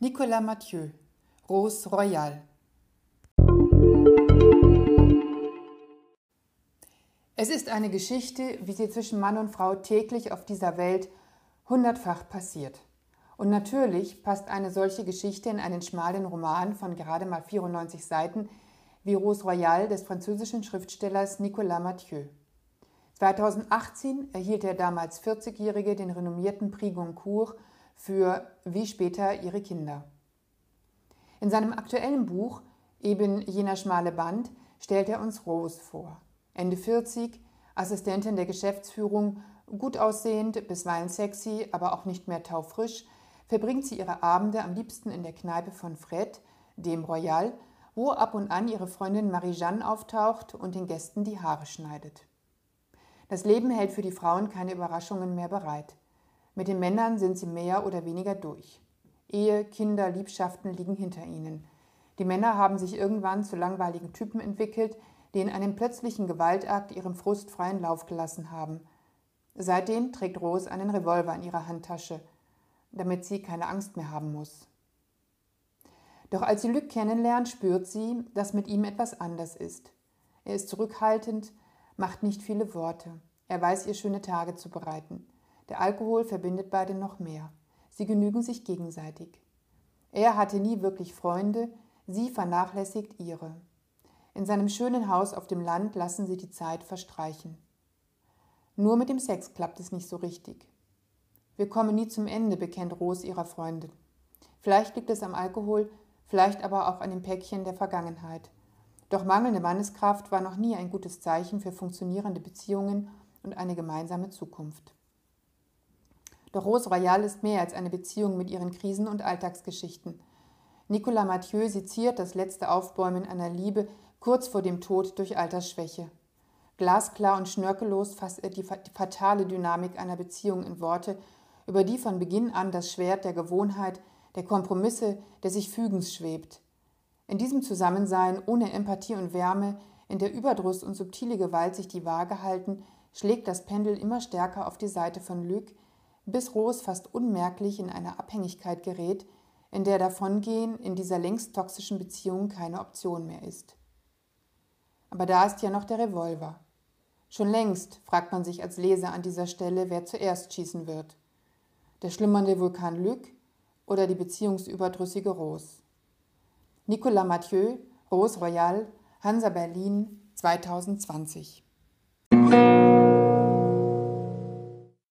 Nicolas Mathieu, Rose Royale. Es ist eine Geschichte, wie sie zwischen Mann und Frau täglich auf dieser Welt hundertfach passiert. Und natürlich passt eine solche Geschichte in einen schmalen Roman von gerade mal 94 Seiten wie Rose Royale des französischen Schriftstellers Nicolas Mathieu. 2018 erhielt der damals 40-Jährige den renommierten Prix Goncourt für Wie später ihre Kinder. In seinem aktuellen Buch Eben jener schmale Band stellt er uns Rose vor. Ende 40, Assistentin der Geschäftsführung, gut aussehend, bisweilen sexy, aber auch nicht mehr taufrisch, verbringt sie ihre Abende am liebsten in der Kneipe von Fred, dem Royal, wo ab und an ihre Freundin Marie-Jeanne auftaucht und den Gästen die Haare schneidet. Das Leben hält für die Frauen keine Überraschungen mehr bereit. Mit den Männern sind sie mehr oder weniger durch. Ehe, Kinder, Liebschaften liegen hinter ihnen. Die Männer haben sich irgendwann zu langweiligen Typen entwickelt, die in einem plötzlichen Gewaltakt ihrem Frust freien Lauf gelassen haben. Seitdem trägt Rose einen Revolver in ihrer Handtasche, damit sie keine Angst mehr haben muss. Doch als sie Luc kennenlernt, spürt sie, dass mit ihm etwas anders ist. Er ist zurückhaltend, macht nicht viele Worte. Er weiß ihr schöne Tage zu bereiten. Der Alkohol verbindet beide noch mehr. Sie genügen sich gegenseitig. Er hatte nie wirklich Freunde, sie vernachlässigt ihre. In seinem schönen Haus auf dem Land lassen sie die Zeit verstreichen. Nur mit dem Sex klappt es nicht so richtig. Wir kommen nie zum Ende, bekennt Rose ihrer Freundin. Vielleicht liegt es am Alkohol, vielleicht aber auch an dem Päckchen der Vergangenheit. Doch mangelnde Manneskraft war noch nie ein gutes Zeichen für funktionierende Beziehungen und eine gemeinsame Zukunft. Doch Rose Royal ist mehr als eine Beziehung mit ihren Krisen und Alltagsgeschichten. Nicolas Mathieu seziert das letzte Aufbäumen einer Liebe kurz vor dem Tod durch Altersschwäche. Glasklar und schnörkellos fasst er die fatale Dynamik einer Beziehung in Worte, über die von Beginn an das Schwert der Gewohnheit, der Kompromisse, der sich Fügens schwebt. In diesem Zusammensein ohne Empathie und Wärme, in der Überdruss und subtile Gewalt sich die Waage halten, schlägt das Pendel immer stärker auf die Seite von Luc, bis Rose fast unmerklich in eine Abhängigkeit gerät, in der Davongehen in dieser längst toxischen Beziehung keine Option mehr ist. Aber da ist ja noch der Revolver. Schon längst fragt man sich als Leser an dieser Stelle, wer zuerst schießen wird. Der schlummernde Vulkan Luc oder die beziehungsüberdrüssige Rose. Nicolas Mathieu, Rose Royal, Hansa Berlin 2020